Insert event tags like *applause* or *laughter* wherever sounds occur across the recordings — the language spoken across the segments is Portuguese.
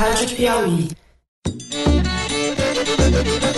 Rádio Piauí.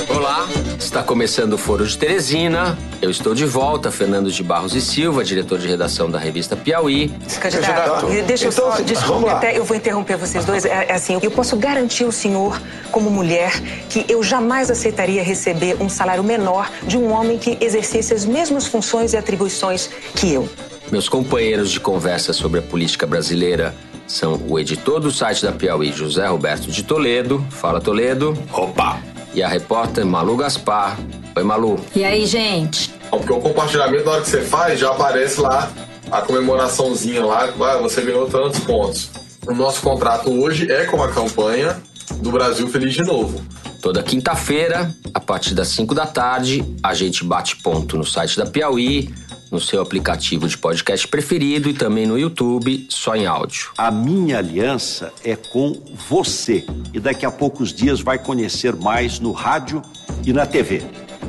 Olá, está começando o Foro de Teresina. Eu estou de volta, Fernando de Barros e Silva, diretor de redação da revista Piauí. Candidato, deixa eu Então, só, desculpe, até eu vou interromper vocês dois. É, é assim, eu posso garantir ao senhor, como mulher, que eu jamais aceitaria receber um salário menor de um homem que exercesse as mesmas funções e atribuições que eu. Meus companheiros de conversa sobre a política brasileira são o editor do site da Piauí, José Roberto de Toledo. Fala, Toledo. Opa! E a repórter Malu Gaspar. Oi, Malu. E aí, gente? Porque o compartilhamento, na hora que você faz, já aparece lá a comemoraçãozinha lá, ah, você ganhou tantos pontos. O nosso contrato hoje é com a campanha do Brasil Feliz de Novo. Toda quinta-feira, a partir das 5 da tarde, a gente bate ponto no site da Piauí, no seu aplicativo de podcast preferido e também no YouTube, só em áudio. A minha aliança é com você. E daqui a poucos dias vai conhecer mais no rádio e na TV.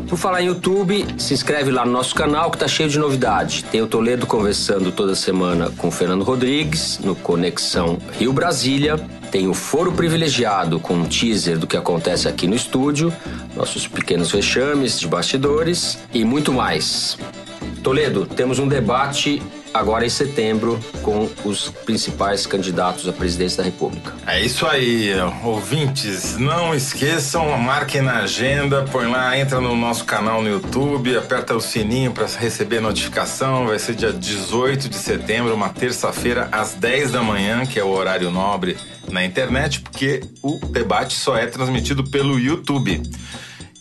Por falar em YouTube, se inscreve lá no nosso canal que tá cheio de novidade. Tem o Toledo conversando toda semana com o Fernando Rodrigues no Conexão Rio Brasília. Tem o Foro Privilegiado com um teaser do que acontece aqui no estúdio, nossos pequenos vexames de bastidores e muito mais. Toledo, temos um debate agora em setembro com os principais candidatos à presidência da República. É isso aí, ouvintes. Não esqueçam, marquem na agenda, põe lá, entra no nosso canal no YouTube, aperta o sininho para receber notificação. Vai ser dia 18 de setembro, uma terça-feira, às 10 da manhã, que é o horário nobre na internet, porque o debate só é transmitido pelo YouTube.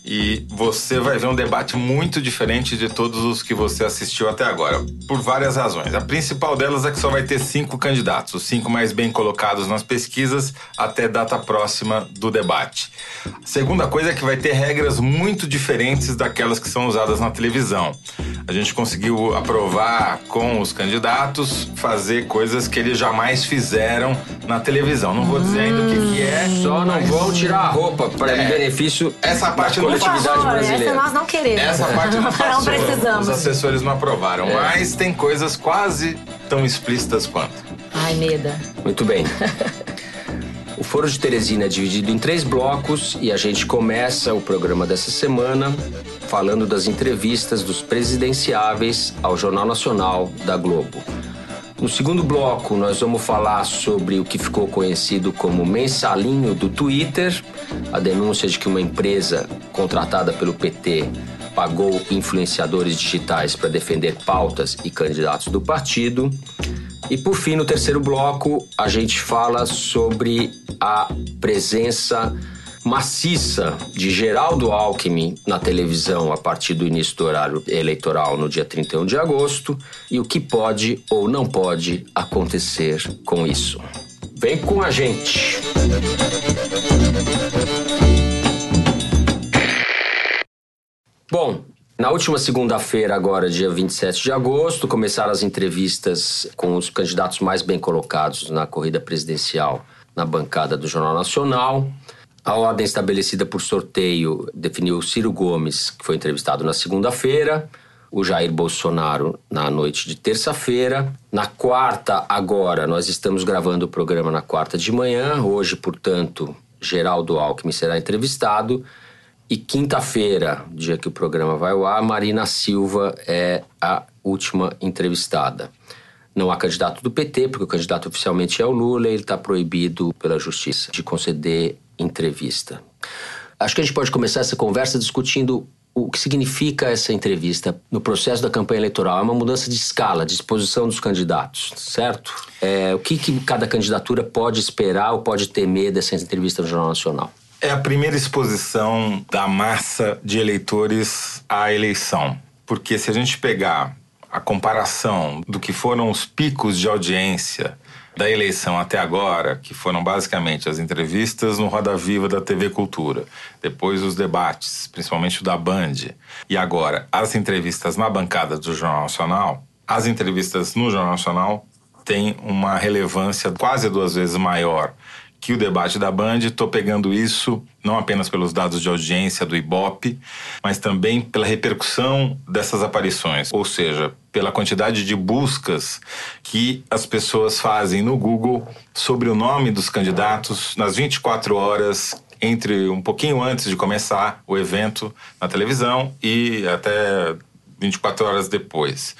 E você vai ver um debate muito diferente de todos os que você assistiu até agora, por várias razões. A principal delas é que só vai ter cinco candidatos, os cinco mais bem colocados nas pesquisas, até data próxima do debate. A segunda coisa é que vai ter regras muito diferentes daquelas que são usadas na televisão. A gente conseguiu aprovar com os candidatos fazer coisas que eles jamais fizeram na televisão. Não vou dizer ainda o que, que é. Só não vão tirar a roupa para É. benefício Essa parte não coletividade favor, brasileira. essa nós não queremos. Essa parte não *laughs* passou. Não precisamos. Os assessores não aprovaram. Mas tem coisas quase tão explícitas quanto. Ai, Meda. Muito bem. *laughs* O Foro de Teresina é dividido em três blocos e a gente começa o programa dessa semana falando das entrevistas dos presidenciáveis ao Jornal Nacional da Globo. No segundo bloco, nós vamos falar sobre o que ficou conhecido como mensalinho do Twitter, a denúncia de que uma empresa contratada pelo PT pagou influenciadores digitais para defender pautas e candidatos do partido. E por fim, no terceiro bloco, a gente fala sobre a presença maciça de Geraldo Alckmin na televisão a partir do início do horário eleitoral no dia 31 de agosto e o que pode ou não pode acontecer com isso. Vem com a gente! Bom, na última segunda-feira, agora, dia 27 de agosto, começaram as entrevistas com os candidatos mais bem colocados na corrida presidencial na bancada do Jornal Nacional. A ordem estabelecida por sorteio definiu o Ciro Gomes, que foi entrevistado na segunda-feira, o Jair Bolsonaro na noite de terça-feira. Na quarta, agora, nós estamos gravando o programa na quarta de manhã. Hoje, portanto, Geraldo Alckmin será entrevistado. E quinta-feira, dia que o programa vai ao ar, Marina Silva é a última entrevistada. Não há candidato do PT, porque o candidato oficialmente é o Lula e ele está proibido pela justiça de conceder entrevista. Acho que a gente pode começar essa conversa discutindo o que significa essa entrevista no processo da campanha eleitoral. É uma mudança de escala, de exposição dos candidatos, certo? É, o que, que cada candidatura pode esperar ou pode temer dessa entrevista no Jornal Nacional? É a primeira exposição da massa de eleitores à eleição. Porque se a gente pegar a comparação do que foram os picos de audiência da eleição até agora, que foram basicamente as entrevistas no Roda Viva da TV Cultura, depois os debates, principalmente o da Band, e agora as entrevistas na bancada do Jornal Nacional, as entrevistas no Jornal Nacional têm uma relevância quase duas vezes maior que o debate da Band. Estou pegando isso não apenas pelos dados de audiência do Ibope, mas também pela repercussão dessas aparições. Ou seja, pela quantidade de buscas que as pessoas fazem no Google sobre o nome dos candidatos nas 24 horas entre um pouquinho antes de começar o evento na televisão e até 24 horas depois.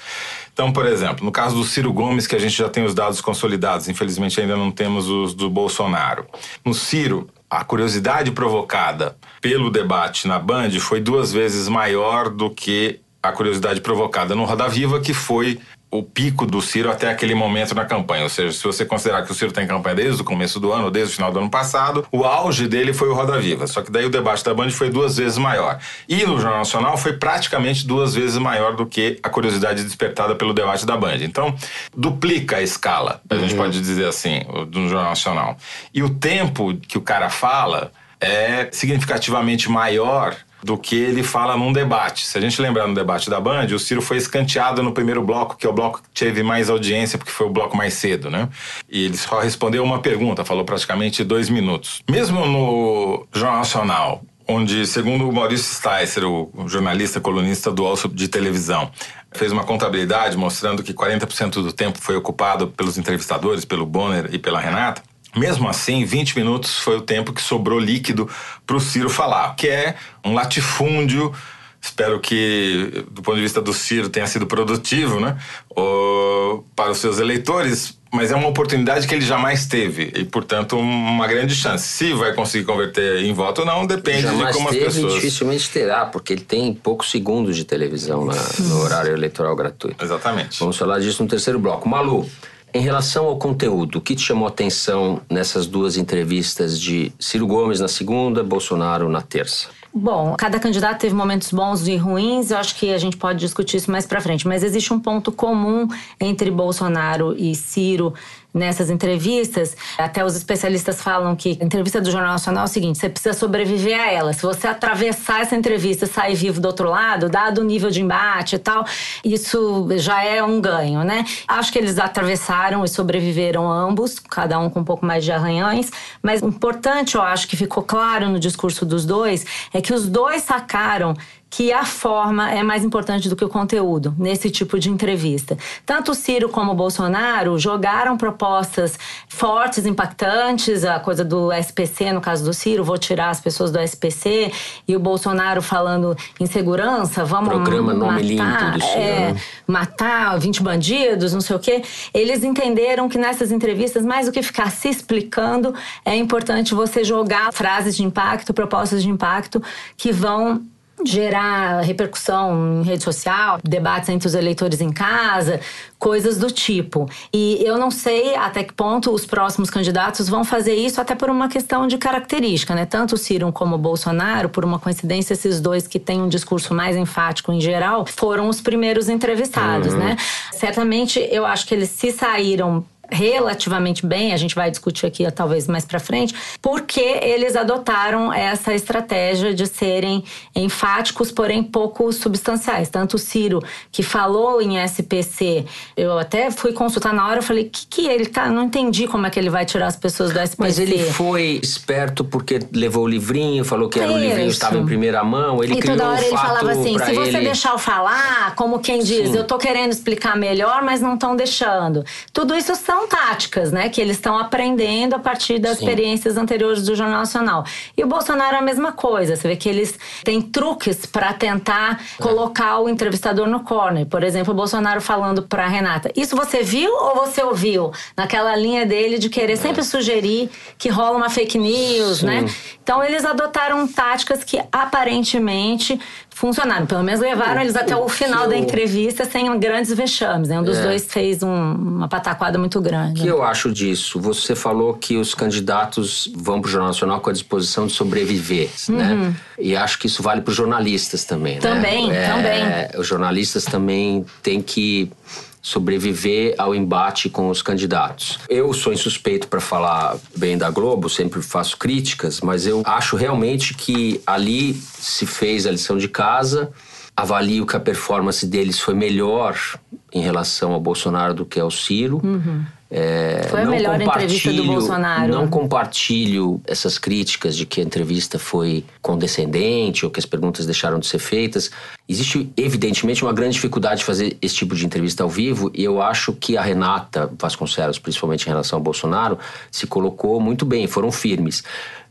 Então, por exemplo, no caso do Ciro Gomes, que a gente já tem os dados consolidados, infelizmente ainda não temos os do Bolsonaro. No Ciro, a curiosidade provocada pelo debate na Band foi duas vezes maior do que a curiosidade provocada no Roda Viva, que foi o pico do Ciro até aquele momento na campanha. Ou seja, se você considerar que o Ciro tem campanha desde o começo do ano, desde o final do ano passado, o auge dele foi o Roda Viva. Só que daí o debate da Band foi duas vezes maior. E no Jornal Nacional foi praticamente duas vezes maior do que a curiosidade despertada pelo debate da Band. Então, duplica a escala, a gente pode dizer assim, do Jornal Nacional. E o tempo que o cara fala é significativamente maior do que ele fala num debate. Se a gente lembrar no debate da Band, o Ciro foi escanteado no primeiro bloco, que é o bloco que teve mais audiência, porque foi o bloco mais cedo, né? E ele só respondeu uma pergunta, falou praticamente dois minutos. Mesmo no Jornal Nacional, onde, segundo o Maurício Sticer, o jornalista colunista do Alço de televisão, fez uma contabilidade mostrando que 40% do tempo foi ocupado pelos entrevistadores, pelo Bonner e pela Renata, mesmo assim, 20 minutos foi o tempo que sobrou líquido para o Ciro falar, que é um latifúndio. Espero que, do ponto de vista do Ciro, tenha sido produtivo né? O, para os seus eleitores, mas é uma oportunidade que ele jamais teve e, portanto, uma grande chance. Se vai conseguir converter em voto ou não, depende Jamais de como teve, as pessoas. dificilmente terá, porque ele tem poucos segundos de televisão na- no horário eleitoral gratuito. Exatamente. Vamos falar disso no terceiro bloco. Malu, em relação ao conteúdo, o que te chamou a atenção nessas duas entrevistas de Ciro Gomes na segunda, Bolsonaro na terça? Bom, cada candidato teve momentos bons e ruins, eu acho que a gente pode discutir isso mais pra frente, mas existe um ponto comum entre Bolsonaro e Ciro nessas entrevistas. Até os especialistas falam que a entrevista do Jornal Nacional é o seguinte: você precisa sobreviver a ela. Se você atravessar essa entrevista e sair vivo do outro lado, dado o nível de embate e tal, isso já é um ganho, né? Acho que eles atravessaram e sobreviveram ambos, cada um com um pouco mais de arranhões, mas importante, eu acho que ficou claro no discurso dos dois, é que os dois sacaram que a forma é mais importante do que o conteúdo nesse tipo de entrevista. Tanto o Ciro como o Bolsonaro jogaram propostas fortes, impactantes, a coisa do SPC, no caso do Ciro, vou tirar as pessoas do SPC, e o Bolsonaro falando em segurança, vamos Programa Nome matar, Limpo do Ciro, é, né? matar 20 bandidos, não sei o quê. Eles entenderam que nessas entrevistas, mais do que ficar se explicando, é importante você jogar frases de impacto, propostas de impacto que vão gerar repercussão em rede social, debates entre os eleitores em casa, coisas do tipo. E eu não sei até que ponto os próximos candidatos vão fazer isso, até por uma questão de característica, né? Tanto o Ciro como o Bolsonaro, por uma coincidência, esses dois que têm um discurso mais enfático em geral, foram os primeiros entrevistados, né? Certamente eu acho que eles se saíram relativamente bem, a gente vai discutir aqui talvez mais para frente, porque eles adotaram essa estratégia de serem enfáticos, porém pouco substanciais. Tanto o Ciro, que falou em SPC, eu até fui consultar na hora, eu falei, que que ele tá, não entendi como é que ele vai tirar as pessoas do SPC. Mas ele foi esperto porque levou o livrinho, falou que era o livrinho estava em primeira mão, ele e criou toda hora um ele fato falava assim: se você ele... deixar eu falar, como quem diz, Sim. eu tô querendo explicar melhor, mas não estão deixando. Tudo isso são táticas, né? Que eles estão aprendendo a partir das Sim. experiências anteriores do Jornal Nacional. E o Bolsonaro é a mesma coisa. Você vê que eles têm truques para tentar colocar o entrevistador no corner. Por exemplo, o Bolsonaro falando pra Renata: Isso você viu ou você ouviu? Naquela linha dele de querer sempre sugerir que rola uma fake news, Sim. né? Então eles adotaram táticas que aparentemente funcionaram. Pelo menos levaram eles até o o final da entrevista sem grandes vexames. Né? Um dos É. dois fez um- uma pataquada muito O grande. que eu acho disso? Você falou que os candidatos vão para o Jornal Nacional com a disposição de sobreviver, né? E acho que isso vale para os jornalistas também, né? Uhum. Também, também. Os jornalistas também têm que sobreviver ao embate com os candidatos. Eu sou insuspeito para falar bem da Globo, sempre faço críticas, mas eu acho realmente que ali se fez a lição de casa. Avalio que a performance deles foi melhor em relação ao Bolsonaro do que ao Ciro. É, Foi a melhor entrevista do Bolsonaro. Não compartilho essas críticas de que a entrevista foi condescendente ou que as perguntas deixaram de ser feitas. Existe, evidentemente, uma grande dificuldade de fazer esse tipo de entrevista ao vivo e eu acho que a Renata Vasconcelos, principalmente em relação ao Bolsonaro, se colocou muito bem, foram firmes.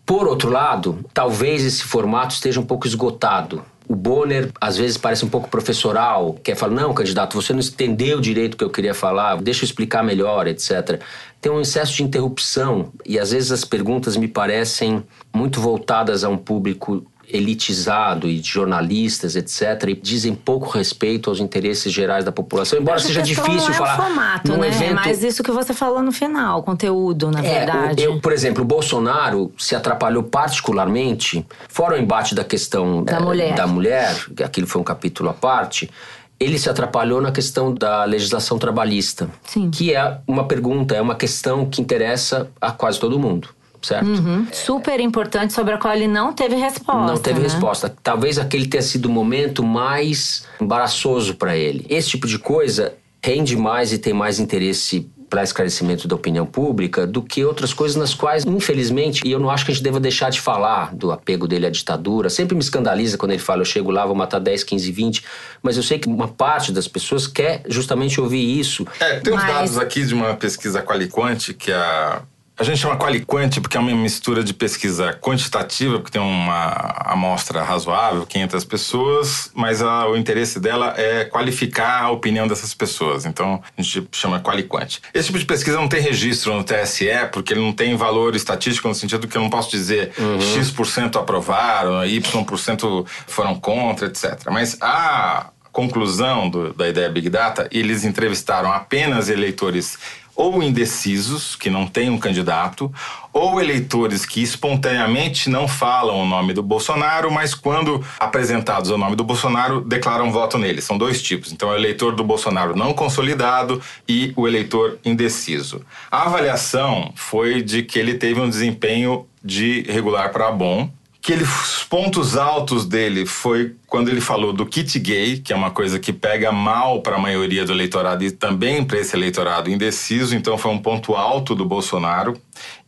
Por outro lado, talvez esse formato esteja um pouco esgotado. O Bonner, às vezes, parece um pouco professoral, quer falar, não, candidato, você não entendeu direito o que eu queria falar, deixa eu explicar melhor, etc. Tem um excesso de interrupção e, às vezes, as perguntas me parecem muito voltadas a um público elitizado e de jornalistas, etc., e dizem pouco respeito aos interesses gerais da população, embora seja difícil não é falar. o formato, né? É evento- mais isso que você falou no final, conteúdo, na é, verdade. eu, por exemplo, o Bolsonaro se atrapalhou particularmente, fora o embate da questão Da eh, mulher. da mulher, que aquilo foi um capítulo à parte, ele se atrapalhou na questão da legislação trabalhista, Sim. que é uma pergunta, é uma questão que interessa a quase todo mundo, certo? Uhum. Super importante, sobre a qual ele não teve resposta. Não teve né? resposta. Talvez aquele tenha sido o momento mais embaraçoso para ele. Esse tipo de coisa rende mais e tem mais interesse para esclarecimento da opinião pública do que outras coisas nas quais, infelizmente, e eu não acho que a gente deva deixar de falar do apego dele à ditadura. Sempre me escandaliza quando ele fala, eu chego lá, vou matar 10, 15, 20, mas eu sei que uma parte das pessoas quer justamente ouvir isso. É, tem uns Mas- dados aqui de uma pesquisa Qualiquant que a. A gente chama Qualiquant porque é uma mistura de pesquisa quantitativa, porque tem uma amostra razoável, 500 pessoas, mas a- o interesse dela é qualificar a opinião dessas pessoas. Então, a gente chama Qualiquant. Esse tipo de pesquisa não tem registro no TSE, porque ele não tem valor estatístico no sentido que eu não posso dizer X% aprovaram, Y% foram contra, etc. Mas a conclusão do- da ideia Big Data, eles entrevistaram apenas eleitores ou indecisos, que não têm um candidato, ou eleitores que espontaneamente não falam o nome do Bolsonaro, mas quando apresentados o nome do Bolsonaro, declaram voto nele. São dois tipos. Então, é o eleitor do Bolsonaro não consolidado e o eleitor indeciso. A avaliação foi de que ele teve um desempenho de regular para bom, que ele, os pontos altos dele foi quando ele falou do kit gay, que é uma coisa que pega mal para a maioria do eleitorado e também para esse eleitorado indeciso, então foi um ponto alto do Bolsonaro.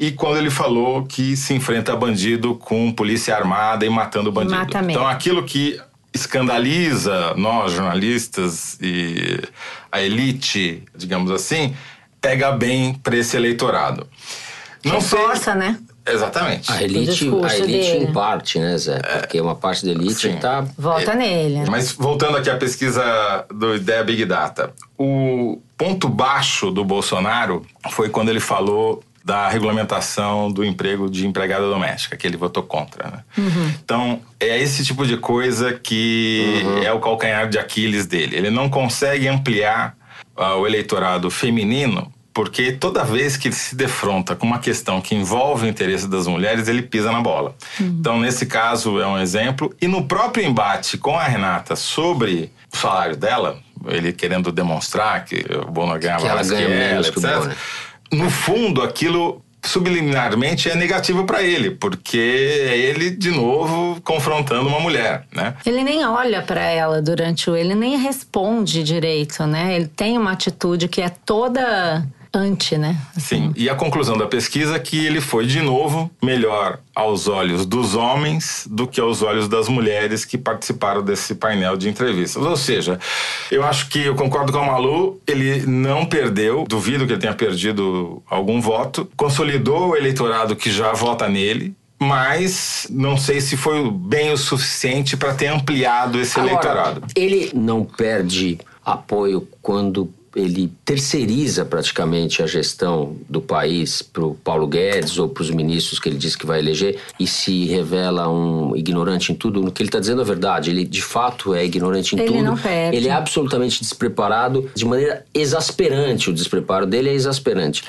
E quando ele falou que se enfrenta bandido com polícia armada e matando bandido. mata mesmo. Então aquilo que escandaliza nós jornalistas e a elite, digamos assim, pega bem para esse eleitorado. Não sei- Força, né? Exatamente. A elite, a elite dele. em parte, né, Zé? Porque uma parte da elite está Volta nele. Mas voltando aqui à pesquisa do Ideia Big Data, o ponto baixo do Bolsonaro foi quando ele falou da regulamentação do emprego de empregada doméstica, que ele votou contra. Né? Então, é esse tipo de coisa que é o calcanhar de Aquiles dele. Ele não consegue ampliar ah, o eleitorado feminino porque toda vez que ele se defronta com uma questão que envolve o interesse das mulheres, ele pisa na bola. Então, nesse caso, é um exemplo. E no próprio embate com a Renata sobre o salário dela, ele querendo demonstrar que o Bono ganhava Que ela mais ganha que ela, que etc. No fundo, aquilo subliminarmente é negativo para ele, porque é ele de novo confrontando uma mulher, né? Ele nem olha pra ela durante o. Ele nem responde direito, né? Ele tem uma atitude que é toda anti, né? Sim. E a conclusão da pesquisa é que ele foi de novo melhor aos olhos dos homens do que aos olhos das mulheres que participaram desse painel de entrevistas. Ou seja, eu acho que eu concordo com o Malu, ele não perdeu, duvido que ele tenha perdido algum voto, consolidou o eleitorado que já vota nele. Mas não sei se foi bem o suficiente para ter ampliado esse eleitorado. ele não perde apoio quando ele terceiriza praticamente a gestão do país para o Paulo Guedes ou para os ministros que ele disse que vai eleger e se revela um ignorante em tudo. No que ele está dizendo é verdade. Ele de fato é ignorante em Ele tudo. não perde. Ele é absolutamente despreparado de maneira exasperante. O despreparo dele é exasperante.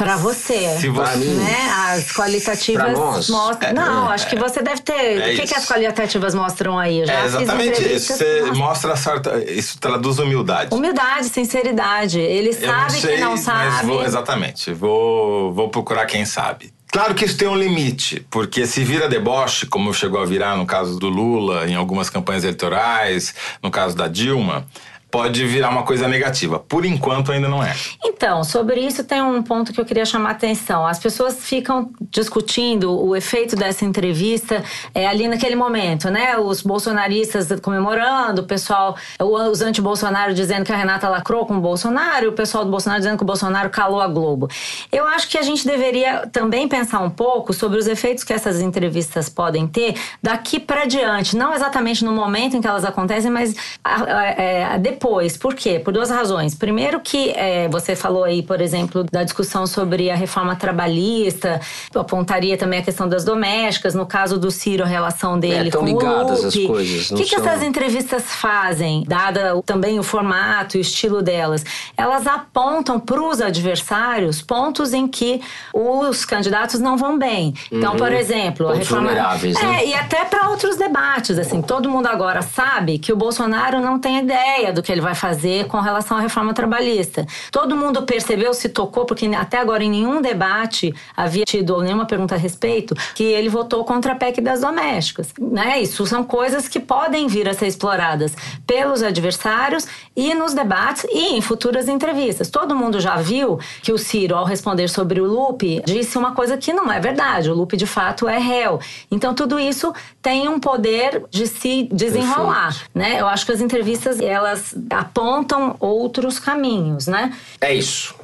Pra você. Se você- Pra mim, Né? As qualitativas mostram. Não, acho que você deve ter. É o que, que as qualitativas mostram aí? Eu já É fiz exatamente isso. Você que mostram. mostra certa. Isso traduz humildade. Humildade, sinceridade. Ele sabe não sei, que não mas sabe. vou- exatamente. Vou, vou procurar quem sabe. Claro que isso tem um limite, porque se vira deboche, como chegou a virar no caso do Lula, em algumas campanhas eleitorais, no caso da Dilma, pode virar uma coisa negativa. Por enquanto ainda não é. Então, sobre isso tem um ponto que eu queria chamar a atenção. As pessoas ficam discutindo o efeito dessa entrevista é, ali naquele momento, né? Os bolsonaristas comemorando, o pessoal, os anti-Bolsonaro dizendo que a Renata lacrou com o Bolsonaro, o pessoal do Bolsonaro dizendo que o Bolsonaro calou a Globo. Eu acho que a gente deveria também pensar um pouco sobre os efeitos que essas entrevistas podem ter daqui para diante, não exatamente no momento em que elas acontecem, mas a, a, a, depois. Por quê? Por duas razões. Primeiro que é, você falou aí, por exemplo, da discussão sobre a reforma trabalhista, apontaria também a questão das domésticas, no caso do Ciro, a relação dele é, com ligadas o as coisas. O que, que são... essas entrevistas fazem, dada também o formato e o estilo delas? Elas apontam para os adversários pontos em que os candidatos não vão bem. Então, uhum. por exemplo, pontos a reforma... vulneráveis, é, né? e até para outros debates, assim, todo mundo agora sabe que o Bolsonaro não tem ideia do que ele vai fazer com relação à reforma trabalhista. Todo mundo percebeu, se tocou, porque até agora em nenhum debate havia tido nenhuma pergunta a respeito, que ele votou contra a PEC das domésticas. Né? Isso são coisas que podem vir a ser exploradas pelos adversários e nos debates e em futuras entrevistas. Todo mundo já viu que o Ciro, ao responder sobre o Lupe, disse uma coisa que não é verdade. O Lupe, de fato, é réu. Então, tudo isso tem um poder de se desenrolar, né? Eu acho que as entrevistas, elas apontam outros caminhos, né? É isso.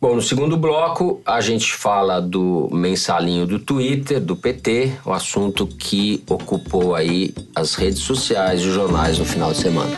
Bom, no segundo bloco, a gente fala do mensalinho do Twitter, do PT, o assunto que ocupou aí as redes sociais e os jornais no final de semana.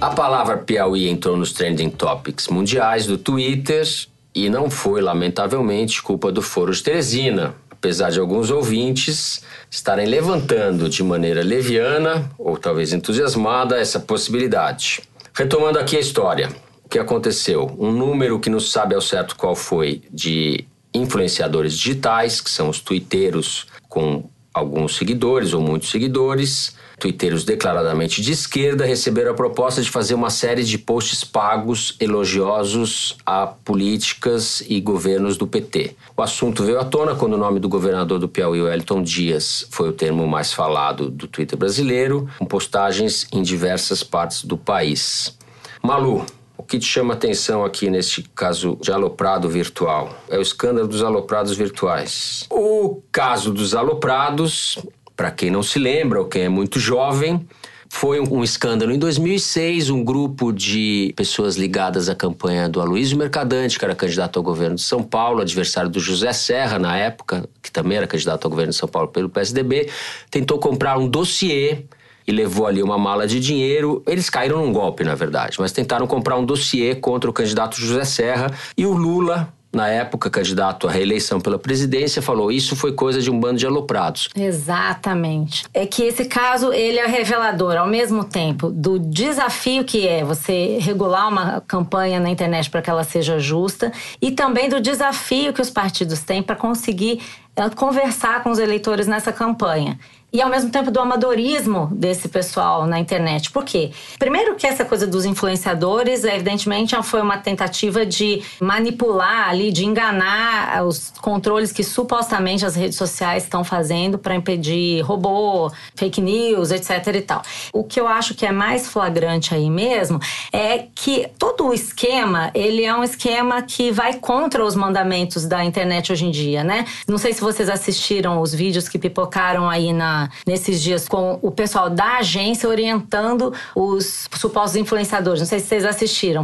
A palavra Piauí entrou nos trending topics mundiais do Twitter e não foi, lamentavelmente, culpa do Foro de Teresina, apesar de alguns ouvintes estarem levantando de maneira leviana ou talvez entusiasmada essa possibilidade. Retomando aqui a história, o que aconteceu? Um número que não sabe ao certo qual foi de influenciadores digitais, que são os twitteiros com alguns seguidores ou muitos seguidores, twitteiros declaradamente de esquerda, receberam a proposta de fazer uma série de posts pagos elogiosos a políticas e governos do PT. O assunto veio à tona quando o nome do governador do Piauí, Wellington Dias, foi o termo mais falado do Twitter brasileiro, com postagens em diversas partes do país. Malu, o que te chama atenção aqui neste caso de aloprado virtual? É o escândalo dos aloprados virtuais. O caso dos aloprados, para quem não se lembra ou quem é muito jovem, foi um escândalo. Em 2006, um grupo de pessoas ligadas à campanha do Aloysio Mercadante, que era candidato ao governo de São Paulo, adversário do José Serra na época, que também era candidato ao governo de São Paulo pelo PSDB, tentou comprar um dossiê e levou ali uma mala de dinheiro. Eles caíram num golpe, na verdade, mas tentaram comprar um dossiê contra o candidato José Serra e o Lula, na época candidato à reeleição pela presidência, falou isso foi coisa de um bando de aloprados. Exatamente. É que esse caso ele é revelador ao mesmo tempo do desafio que é você regular uma campanha na internet para que ela seja justa e também do desafio que os partidos têm para conseguir eh, conversar com os eleitores nessa campanha e ao mesmo tempo do amadorismo desse pessoal na internet. Por quê? Primeiro que essa coisa dos influenciadores, evidentemente, foi uma tentativa de manipular ali, de enganar os controles que supostamente as redes sociais estão fazendo para impedir robô, fake news, etc e tal. O que eu acho que é mais flagrante aí mesmo é que todo o esquema, ele é um esquema que vai contra os mandamentos da internet hoje em dia, né? Não sei se vocês assistiram os vídeos que pipocaram aí na nesses dias com o pessoal da agência orientando os supostos influenciadores. Não sei se vocês assistiram.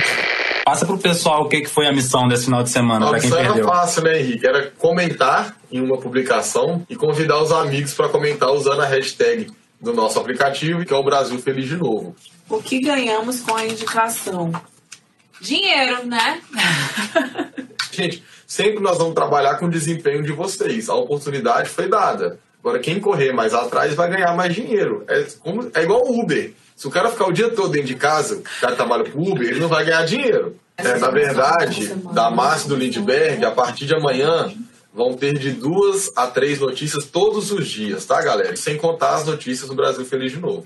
Passa pro pessoal o que, que foi a missão desse final de semana, para quem perdeu. era fácil, né, Henrique? Era comentar em uma publicação e convidar os amigos para comentar usando a hashtag do nosso aplicativo, que é o Brasil Feliz de Novo. O que ganhamos com a indicação? Dinheiro, né? *laughs* Gente, sempre nós vamos trabalhar com o desempenho de vocês. A oportunidade foi dada. Agora, quem correr mais atrás vai ganhar mais dinheiro. É, como, é igual o Uber. Se o cara ficar o dia todo dentro de casa, o cara trabalha pro Uber, ele não vai ganhar dinheiro. É, na verdade, da Márcia do Lindbergh, a partir de amanhã, vão ter de duas a três notícias todos os dias, tá, galera? Sem contar as notícias do Brasil Feliz de novo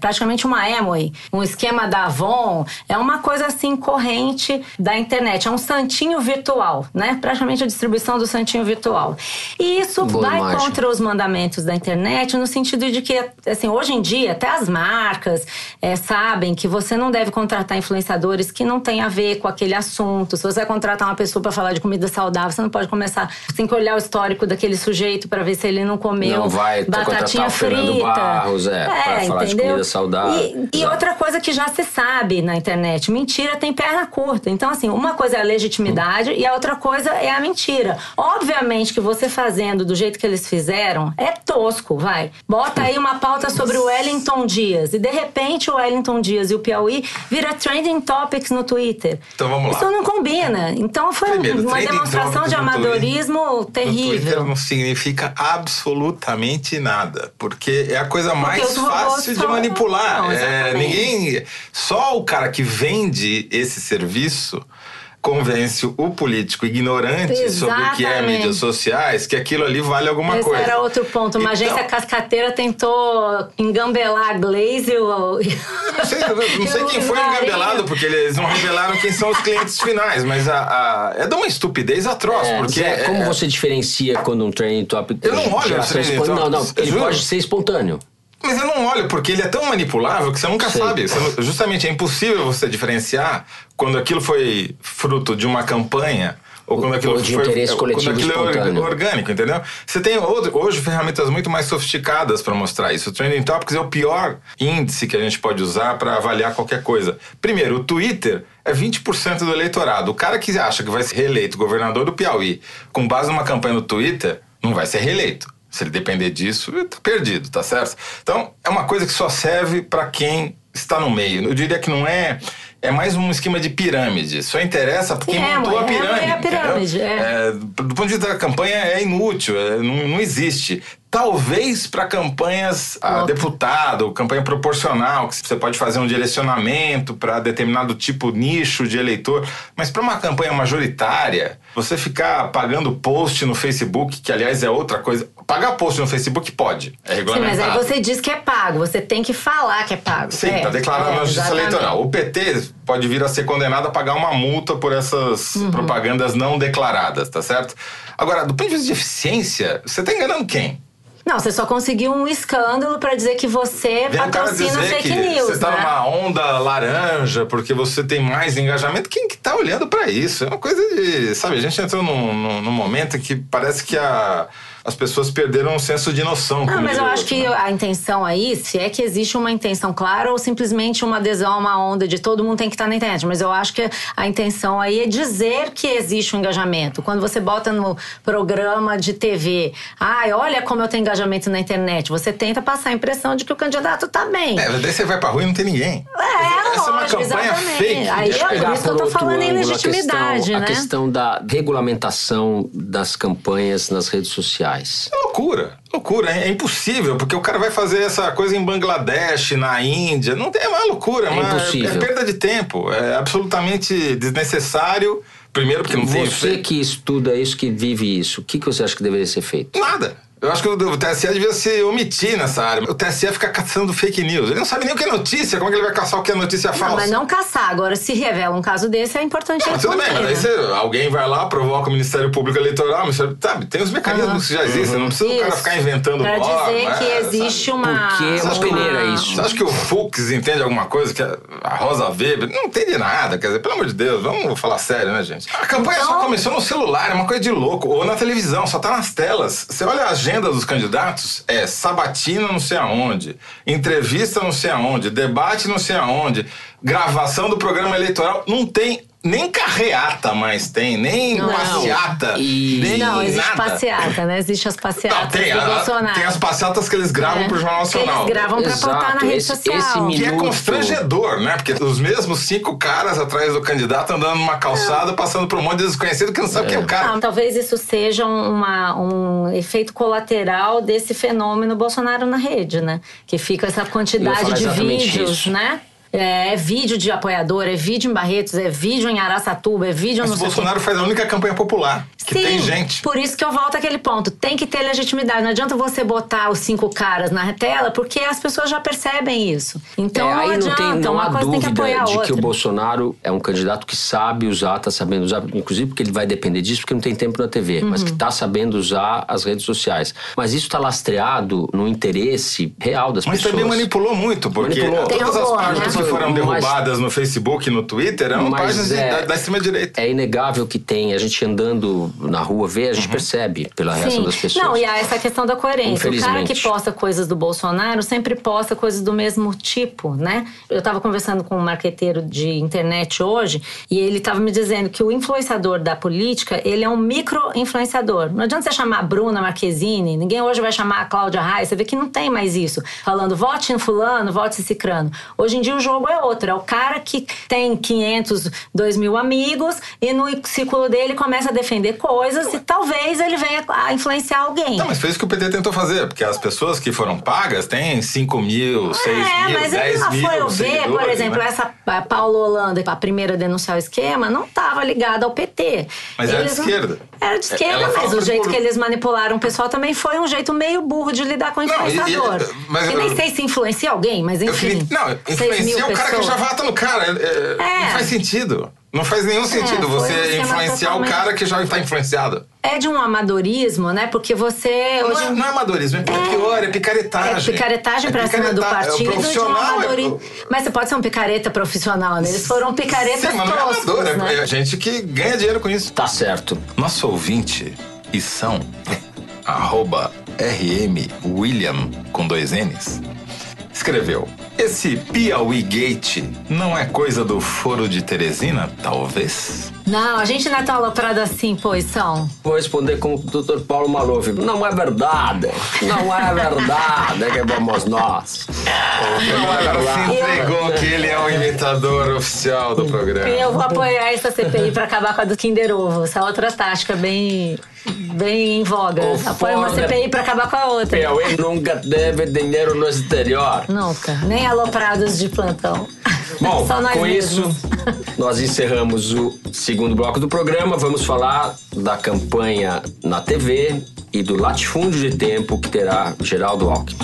praticamente uma Amway, um esquema da Avon, é uma coisa assim corrente da internet, é um santinho virtual, né? Praticamente a distribuição do santinho virtual. E isso Boa vai imagem. contra os mandamentos da internet no sentido de que, assim, hoje em dia até as marcas é, sabem que você não deve contratar influenciadores que não têm a ver com aquele assunto. Se você vai contratar uma pessoa para falar de comida saudável, você não pode começar, tem que olhar o histórico daquele sujeito para ver se ele não comeu não vai batatinha frita. Barros, é, é falar entendeu? de comida saudável. E, e, outra coisa que já se sabe na internet: mentira tem perna curta. Então, assim, uma coisa é a legitimidade hum. e a outra coisa é a mentira. Obviamente que você fazendo do jeito que eles fizeram é tosco, vai. Bota aí uma pauta sobre o Wellington Dias e de repente o Wellington Dias e o Piauí vira trending topics no Twitter. Então vamos lá. Isso não combina. Então foi Primeiro, uma demonstração de amadorismo Terrível. No Twitter não significa absolutamente nada, porque é a coisa mais fácil de manipular manipular. Não, é, ninguém. Só o cara que vende esse serviço convence o político ignorante Exatamente. sobre o que é mídias sociais que aquilo ali vale alguma Esse coisa. Esse era outro ponto. Uma então, agência cascateira tentou engambelar a Glaze ou... Não sei, não sei *laughs* quem foi engambelado, porque eles não revelaram quem são os clientes finais, mas a, a é de uma estupidez atroz. É, porque é, como você diferencia quando um trending topic... Eu não olho o trending topic. Não, não, ele pode ser espontâneo. Mas eu não olho, porque ele é tão manipulável que você nunca Sei. sabe. Você, justamente é impossível você diferenciar quando aquilo foi fruto de uma campanha ou quando aquilo ou de foi, interesse coletivo quando aquilo é espontâneo. é orgânico, entendeu? Você tem hoje ferramentas muito mais sofisticadas para mostrar isso. O Trending Topics é o pior índice que a gente pode usar para avaliar qualquer coisa. Primeiro, o Twitter é 20% do eleitorado. O cara que acha que vai ser reeleito governador do Piauí com base numa campanha no Twitter, não vai ser reeleito. Se ele depender disso, tá perdido, tá certo? Então, é uma coisa que só serve para quem está no meio. Eu diria que não é. É mais um esquema de pirâmide. Só interessa quem é, montou a pirâmide. É a pirâmide é. É, do ponto de vista da campanha, é inútil, é, não, não existe. Talvez para campanhas a deputado, campanha proporcional, que você pode fazer um direcionamento para determinado tipo nicho de eleitor, mas para uma campanha majoritária, você ficar pagando post no Facebook, que aliás é outra coisa. Pagar post no Facebook pode, é regulamentado. Sim, mas aí você diz que é pago, você tem que falar que é pago. Sim, está é, declarado é, na justiça exatamente. eleitoral. O PT pode vir a ser condenado a pagar uma multa por essas uhum. propagandas não declaradas, tá certo? Agora, do ponto de vista de eficiência, você está enganando quem? Não, você só conseguiu um escândalo para dizer que você Vem patrocina fake news. Você tá né? numa onda laranja porque você tem mais engajamento. Quem que tá olhando para isso? É uma coisa de. Sabe, a gente entrou num, num, num momento que parece que a as pessoas perderam um senso de noção. Não, mas eu acho que né? a intenção aí, se é que existe uma intenção clara ou simplesmente uma adesão a uma onda de todo mundo tem que estar na internet, mas eu acho que a intenção aí é dizer que existe um engajamento. Quando você bota no programa de TV, ai, olha como eu tenho engajamento na internet, você tenta passar a impressão de que o candidato tá bem. É, daí você vai pra rua e não tem ninguém. É, Essa lógico, é uma campanha exatamente. fake. Aí é por isso que eu tô falando em legitimidade, a questão, né? A questão da regulamentação das campanhas nas redes sociais. É loucura, loucura, é, impossível, porque o cara vai fazer essa coisa em Bangladesh, na Índia, não tem, é uma loucura, é, uma, é perda de tempo, é absolutamente desnecessário. Primeiro porque não você tem... Você que estuda isso, que vive isso, o que, que você acha que deveria ser feito? Nada. Eu acho que o TSE devia se omitir nessa área. O TSE fica caçando fake news. Ele não sabe nem o que é notícia. Como é que ele vai caçar o que é notícia falsa? Não, mas não caçar. Agora, se revela um caso desse, é importante não, Tudo bem, mas aí você, alguém vai lá, provoca o Ministério Público Eleitoral, Ministério, sabe? Tem os mecanismos uhum. que já existem. Não precisa Isso. o cara ficar inventando Pra dizer né? que existe sabe? uma... Porque é uma peneira isso. Você acha que o Fux entende alguma coisa? Que a Rosa Weber não entende nada. Quer dizer, pelo amor de Deus, vamos falar sério, né, gente? A campanha então... só começou no celular, é uma coisa de louco. Ou na televisão, só tá nas telas. Você olha a agenda dos candidatos, é sabatina não sei aonde, entrevista não sei aonde, debate não sei aonde, gravação do programa eleitoral, não tem nem carreata mais tem, nem não, passeata, e... nem Não, existe nada. passeata, né? Existe as passeatas não, tem, do a, Bolsonaro. Tem as passeatas que eles gravam é. pro Jornal Nacional. Que eles gravam pra Exato. postar na rede esse, social. Esse minuto... Que é constrangedor, né? Porque os mesmos cinco caras atrás do candidato andando numa calçada, passando por um monte de desconhecido que não sabe é. quem é o cara. Não, talvez isso seja uma, um efeito colateral desse fenômeno Bolsonaro na rede, né? Que fica essa quantidade de vídeos, isso. né? É, é, vídeo de apoiador, é vídeo em Barretos, é vídeo em Araçatuba, é vídeo Mas no. o Bolsonaro faz a única campanha popular. que tem gente. Por isso que eu volto àquele ponto. Tem que ter legitimidade. Não adianta você botar os cinco caras na tela, porque as pessoas já percebem isso. Então É, não aí adianta. não tem não Uma há coisa tem que dúvida a de que o Bolsonaro é um candidato que sabe usar, está sabendo usar, inclusive porque ele vai depender disso, porque não tem tempo na TV, mas Uhum. que está sabendo usar as redes sociais. Mas isso está lastreado no interesse real das Mas pessoas. também manipulou muito, porque Manipulou. Tem todas as horror, páginas né? Que foram Mas- derrubadas no Facebook e no Twitter eram Mas páginas de- é- da, da extrema-direita. É inegável que tem, a gente andando na rua vê, a gente percebe pela reação Sim. das pessoas. Não, e há essa questão da coerência. O cara que posta coisas do Bolsonaro sempre posta coisas do mesmo tipo, né? Eu estava conversando com um marqueteiro de internet hoje e ele estava me dizendo que o influenciador da política, ele é um micro-influenciador. Não adianta você chamar a Bruna Marquezine, ninguém hoje vai chamar a Cláudia Raia, você vê que não tem mais isso. Falando, vote em fulano, vote em cicrano. Hoje em dia o jogo é outro, é o cara que tem 500, 2 mil amigos e no ciclo dele começa a defender coisas e talvez ele venha a influenciar alguém. Não, mas foi isso que o PT tentou fazer, porque as pessoas que foram pagas têm 5 mil, 6 É, mil, mas ele 10 não mil foi ver, por seguidores, exemplo, né? essa a Paula Holanda, a primeira a denunciar o esquema, não estava ligada ao PT. Mas era de Eles não- esquerda. Era de esquerda, Ela mas o jeito por- que eles manipularam o pessoal também foi um jeito meio burro de lidar com o Não, e- e- influenciador. mas eu- nem sei se influencia alguém, mas Eu enfim. queria, não, 6 mil influencia o cara que pessoas. já vota no cara. é- é- É. Não faz sentido. Não faz nenhum sentido foi um você influenciar o cara que já está influenciado. É de um amadorismo, né? Porque você Não hoje é, não é amadorismo, é pior, é É picaretagem. picaretagem É pra cima do picareta- partido É um profissional. é- amadorismo. Mas você pode ser um picareta profissional, né? Eles foram picaretas Sim, mas não é amador, é- né? é gente que ganha dinheiro com isso. Tá certo. Nosso ouvinte e são *laughs* arroba RM William com dois N's escreveu esse Piauí Gate não é coisa do foro de Teresina, talvez? Não, a gente não é tão aloprado assim, pois são. Vou responder com o Dr. Paulo Maluf. Não é verdade. Não é verdade que vamos nós. Não é Ela se verdade. entregou que ele é o imitador oficial do programa. E eu vou apoiar essa CPI pra acabar com a do Kinder Ovo. Essa é outra tática bem, bem em voga. O Apoio uma CPI pra acabar com a outra. Piauí nunca teve dinheiro no exterior. Nunca. Nem aloprados de plantão. Bom, *laughs* Só nós com mesmos. isso, nós encerramos o segundo bloco do programa. Vamos falar da campanha na TV e do latifúndio de tempo que terá Geraldo Alckmin.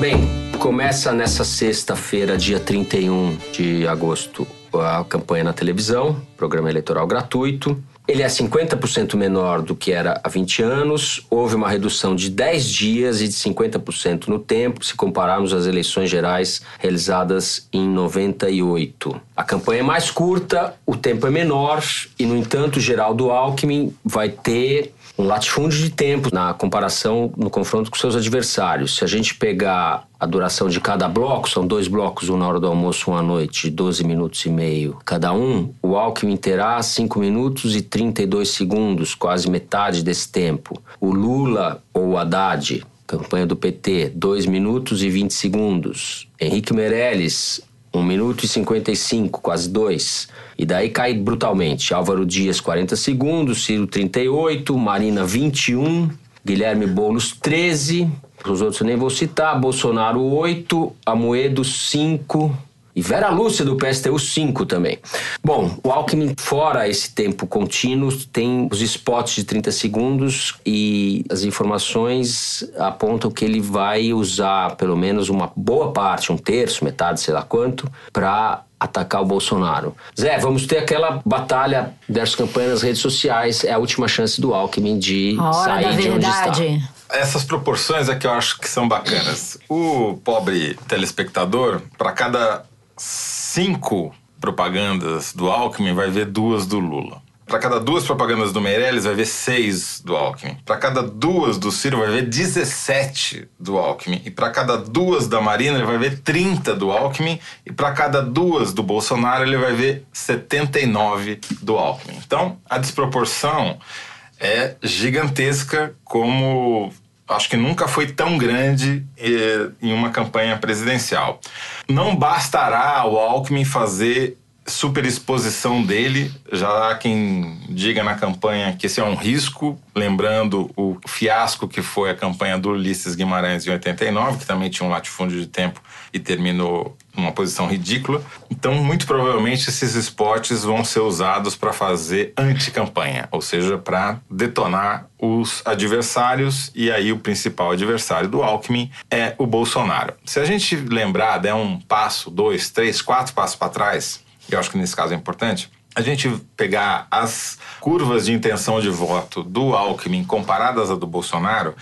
Bem, começa nessa sexta-feira, dia 31 de agosto, a campanha na televisão, programa eleitoral gratuito. Ele é 50% menor do que era há 20 anos. Houve uma redução de 10 dias e de 50% no tempo, se compararmos as eleições gerais realizadas em 98. A campanha é mais curta, o tempo é menor e, no entanto, Geraldo Alckmin vai ter latifúndio de tempo na comparação, no confronto com seus adversários. Se a gente pegar a duração de cada bloco, são dois blocos, um na hora do almoço, um à noite, de 12 minutos e meio cada um, o Alckmin terá 5 minutos e 32 segundos, quase metade desse tempo. O Lula ou o Haddad, campanha do PT, 2 minutos e 20 segundos. Henrique Meirelles, 1 minuto e 55, quase 2. E daí cai brutalmente. Álvaro Dias, 40 segundos. Ciro, 38. Marina, 21. Guilherme Boulos, 13. Os outros eu nem vou citar. Bolsonaro, 8. Amoedo, 5. E Vera Lúcia, do PSTU, 5 também. Bom, o Alckmin, fora esse tempo contínuo, tem os spots de 30 segundos e as informações apontam que ele vai usar pelo menos uma boa parte, um terço, metade, sei lá quanto, para atacar o Bolsonaro. Zé, vamos ter aquela batalha dessas campanhas nas redes sociais. É a última chance do Alckmin de A hora sair da de onde está. verdade. Essas proporções é que eu acho que são bacanas. O pobre telespectador, para cada cinco propagandas do Alckmin, vai ver duas do Lula. Para cada duas propagandas do Meirelles, vai ver seis do Alckmin. Para cada duas do Ciro, vai ver 17 do Alckmin. E para cada duas da Marina, ele vai ver 30 do Alckmin. E para cada duas do Bolsonaro, ele vai ver 79 do Alckmin. Então, a desproporção é gigantesca como acho que nunca foi tão grande eh, em uma campanha presidencial. Não bastará ao Alckmin fazer superexposição dele, já há quem diga na campanha que esse é um risco, lembrando o fiasco que foi a campanha do Ulisses Guimarães em 89, que também tinha um latifúndio de tempo e terminou numa posição ridícula. Então, muito provavelmente, esses spots vão ser usados para fazer anti-campanha, ou seja, para detonar os adversários, e aí o principal adversário do Alckmin é o Bolsonaro. Se a gente lembrar, der um passo, dois, três, quatro passos para trás, eu acho que nesse caso é importante, a gente pegar as curvas de intenção de voto do Alckmin comparadas à do Bolsonaro,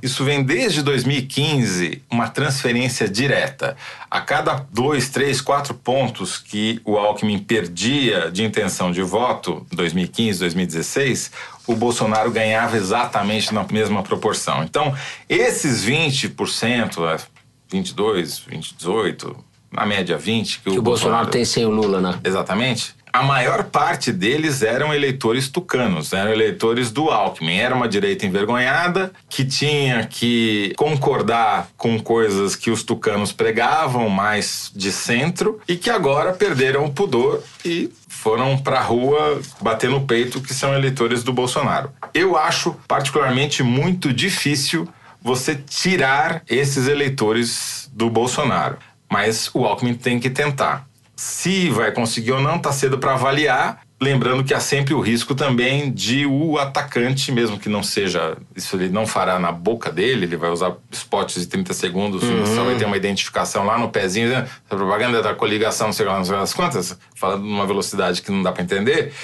isso vem desde 2015 uma transferência direta. A cada dois, três, quatro pontos que o Alckmin perdia de intenção de voto, 2015, 2016, o Bolsonaro ganhava exatamente na mesma proporção. Então, esses 20%, 22, 28, na média 20, que, Que o, o Bolsonaro tem sem o Lula, né? Exatamente. A maior parte deles eram eleitores tucanos, eram eleitores do Alckmin. Era uma direita envergonhada que tinha que concordar com coisas que os tucanos pregavam mais de centro e que agora perderam o pudor e foram pra rua bater no peito que são eleitores do Bolsonaro. Eu acho particularmente muito difícil você tirar esses eleitores do Bolsonaro, mas o Alckmin tem que tentar. Se vai conseguir ou não, tá cedo para avaliar. Lembrando que há sempre o risco também de o atacante, mesmo que não seja. Isso ele não fará na boca dele, ele vai usar spots de 30 segundos, só vai ter uma identificação lá no pezinho, né? a propaganda da coligação, não sei lá, não sei lá quantas, falando numa velocidade que não dá para entender.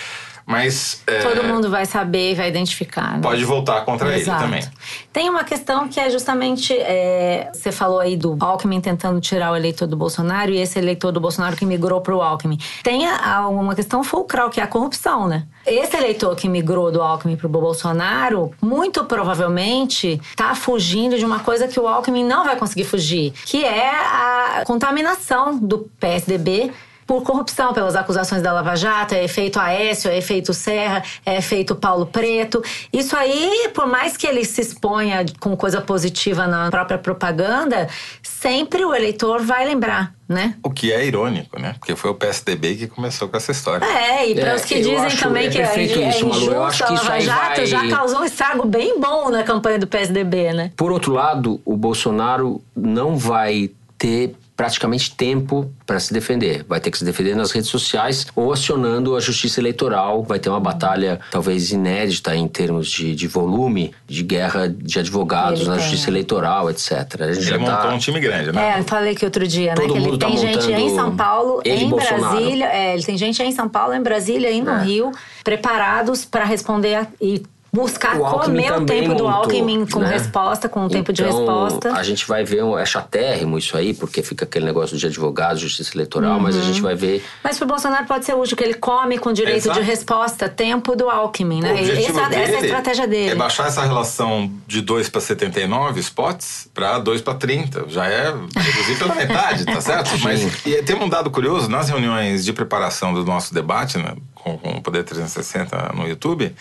Mas. é, Todo mundo vai saber e vai identificar. né? Pode voltar contra Exato. ele também. Tem uma questão que é justamente. é, você falou aí do Alckmin tentando tirar o eleitor do Bolsonaro e esse eleitor do Bolsonaro que migrou para o Alckmin. Tem a- a- uma questão fulcral, que é a corrupção, né? Esse eleitor que migrou do Alckmin para o Bolsonaro, muito provavelmente está fugindo de uma coisa que o Alckmin não vai conseguir fugir, que é a contaminação do PSDB por corrupção, pelas acusações da Lava Jato, é efeito Aécio, é efeito Serra, é efeito Paulo Preto. Isso aí, por mais que ele se exponha com coisa positiva na própria propaganda, sempre o eleitor vai lembrar, né? O que é irônico, né? Porque foi o PSDB que começou com essa história. É, e para É, os que eu dizem acho- também é que é, é isso, Malu. Eu injusto acho a que isso Lava Jato, vai- já causou um estrago bem bom na campanha do PSDB, né? Por outro lado, o Bolsonaro não vai ter praticamente tempo para se defender. Vai ter que se defender nas redes sociais ou acionando a justiça eleitoral. Vai ter uma batalha talvez inédita em termos de, de volume de guerra de advogados Ele na tem. justiça eleitoral, etc. A gente Ele já montou tá... um time grande, né? É, eu falei que outro dia, né? Todo Que ele tá tem gente em São Paulo, ele em Bolsonaro. Brasília. É, ele tem gente em São Paulo, em Brasília e no É. Rio, preparados para responder a- e buscar O comer o tempo do montou, Alckmin com né? resposta, com o tempo de Então, resposta. A gente vai ver, um, é chatérrimo isso aí, porque fica aquele negócio de advogados, justiça eleitoral, mas a Uhum. gente vai ver Mas pro Bolsonaro pode ser útil, que ele come com direito Exato. de resposta, tempo do Alckmin, né? Essa, essa é a estratégia dele. É baixar essa relação de 2 para 79 spots para 2 para 30. Já é reduzir pela metade, tá certo? *laughs* Mas e tem um dado curioso, nas reuniões de preparação do nosso debate, né, com, com o Poder 360 no YouTube,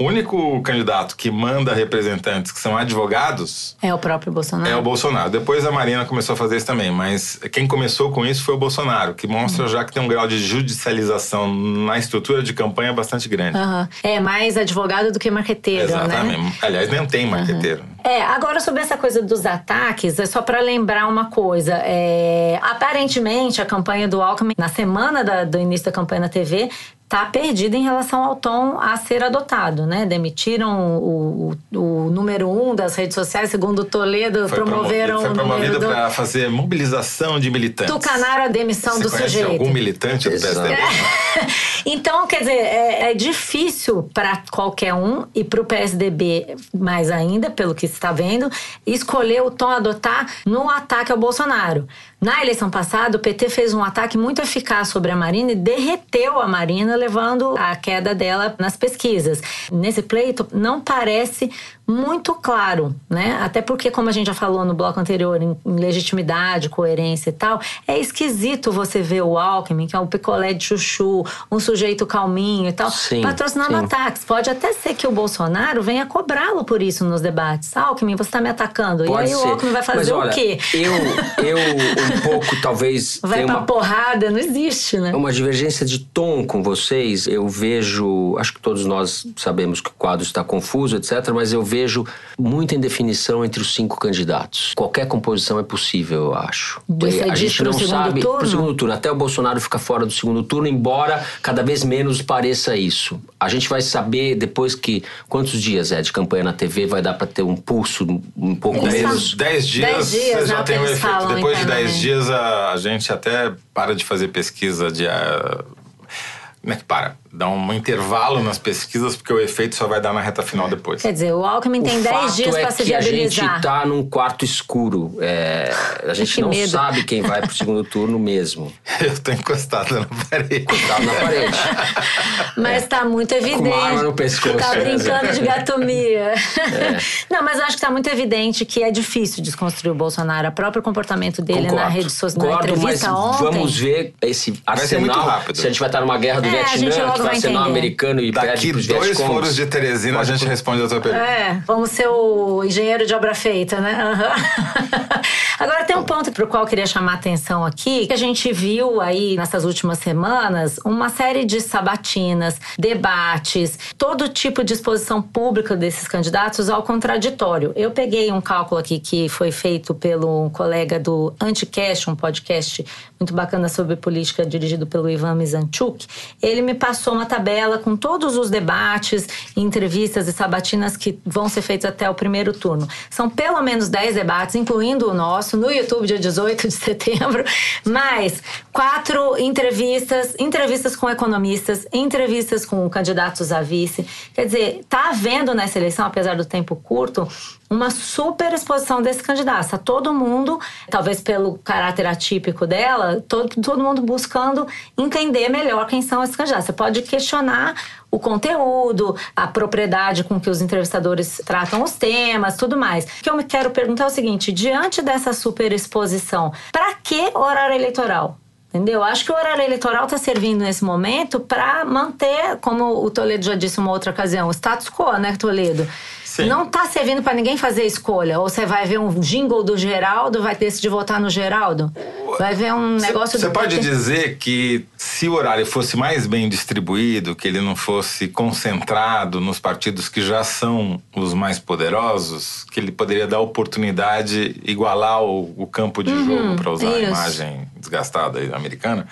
o único candidato que manda representantes que são advogados É o próprio Bolsonaro. é o Bolsonaro. Depois a Marina começou a fazer isso também, mas quem começou com isso foi o Bolsonaro, que mostra já que tem um grau de judicialização na estrutura de campanha bastante grande. Aham. É mais advogado do que marqueteiro, né? Exatamente. Aliás, nem tem marqueteiro. É, agora sobre essa coisa dos ataques, é só para lembrar uma coisa. É, aparentemente, a campanha do Alckmin, na semana da- do início da campanha na TV, tá perdida em relação ao tom a ser adotado, né? Demitiram o, o- o número um das redes sociais, segundo o Toledo, Foi promoveram promovido, foi promovido número do... para fazer mobilização de militantes. Tucanaram a demissão Você do sujeito. algum militante do. PSDB? *laughs* então, quer dizer, é, é difícil para qualquer um e para o PSDB mais ainda, pelo que se está vendo, escolher o tom a adotar no ataque ao Bolsonaro. Na eleição passada, o PT fez um ataque muito eficaz sobre a Marina e derreteu a Marina, levando à queda dela nas pesquisas. Nesse pleito, não parece muito claro, né? Até porque, como a gente já falou no bloco anterior, em, em legitimidade, coerência e tal, é esquisito você ver o Alckmin, que é um picolé de chuchu, um sujeito calminho e tal, Sim, patrocinando sim. ataques. Pode até ser que o Bolsonaro venha cobrá-lo por isso nos debates. Alckmin, você tá me atacando. Pode e aí ser. o Alckmin vai Mas fazer olha, o quê? Eu, eu, um *laughs* pouco, talvez. Vai pra uma, porrada, não existe, né? uma divergência de tom com vocês. Eu vejo. Acho que todos nós sabemos que o quadro está confuso, etc., mas eu vejo muita indefinição entre os cinco candidatos. Qualquer composição é possível, eu acho. Você a diz gente não segundo sabe. turno? Pro segundo turno. Até o Bolsonaro fica fora do segundo turno, embora cada vez menos pareça isso. A gente vai saber depois que. Quantos dias é de campanha na TV? Vai dar para ter um pulso um pouco Eles menos. 10 dias, Dez dias, você já o tem um efeito. Depois de 10 internamente. dias, a, a gente até para de fazer pesquisa de. ah, como é que para? Dá um intervalo nas pesquisas, porque o efeito só vai dar na reta final depois. Quer dizer, o Alckmin tem o 10 fato dias é pra se que a gente viabilizar. tá num quarto escuro. É, a gente *laughs* Que não medo. sabe quem vai pro segundo turno mesmo. *laughs* Eu tô encostado na parede. Tá na parede. *laughs* Mas tá muito evidente. uma arma no pescoço. Tá É. brincando de gatomia. Não, mas eu acho que tá muito evidente que é difícil desconstruir o Bolsonaro. O próprio comportamento dele Concordo. na rede social, na Concordo, entrevista mas ontem. vamos ver esse Vai ser muito arsenal. rápido. Se a gente vai estar numa guerra do É, a gente Vietnã, entender. americano e Daqui pros dois Vietcongs. foros de Teresina, a gente responde a tua pergunta. É, vamos ser o engenheiro de obra feita, né? Aham. *laughs* Agora tem um ponto para o qual eu queria chamar a atenção aqui, que a gente viu aí nessas últimas semanas uma série de sabatinas, debates, todo tipo de exposição pública desses candidatos ao contraditório. Eu peguei um cálculo aqui que foi feito pelo colega do Anticast, um podcast muito bacana sobre política dirigido pelo Ivan Mizanchuk. Ele me passou uma tabela com todos os debates, entrevistas e sabatinas que vão ser feitos até o primeiro turno. São pelo menos 10 debates, incluindo o nosso, no YouTube, dia 18 de *laughs* setembro, mais quatro entrevistas, entrevistas com economistas, entrevistas com candidatos a vice. Quer dizer, tá havendo nessa eleição, apesar do tempo curto, uma super exposição desse candidato. Está todo mundo, talvez pelo caráter atípico dela, todo, todo mundo buscando entender melhor quem são esses candidatos. Você pode questionar o conteúdo, a propriedade com que os entrevistadores tratam os temas, tudo mais. O que eu me quero perguntar é o seguinte: diante dessa super exposição, para que horário eleitoral? Entendeu? Acho que o horário eleitoral está servindo nesse momento para manter, como o Toledo já disse uma outra ocasião, o status quo, né, Toledo? Sim. Não está servindo para ninguém fazer escolha. Ou você vai ver um jingle do Geraldo, vai decidir votar no Geraldo? Vai ver um negócio Você pode dizer que se o horário fosse mais bem distribuído, que ele não fosse concentrado nos partidos que já são os mais poderosos, que ele poderia dar oportunidade, igualar o, o campo de jogo, para usar a Uhum, isso. imagem desgastada americana.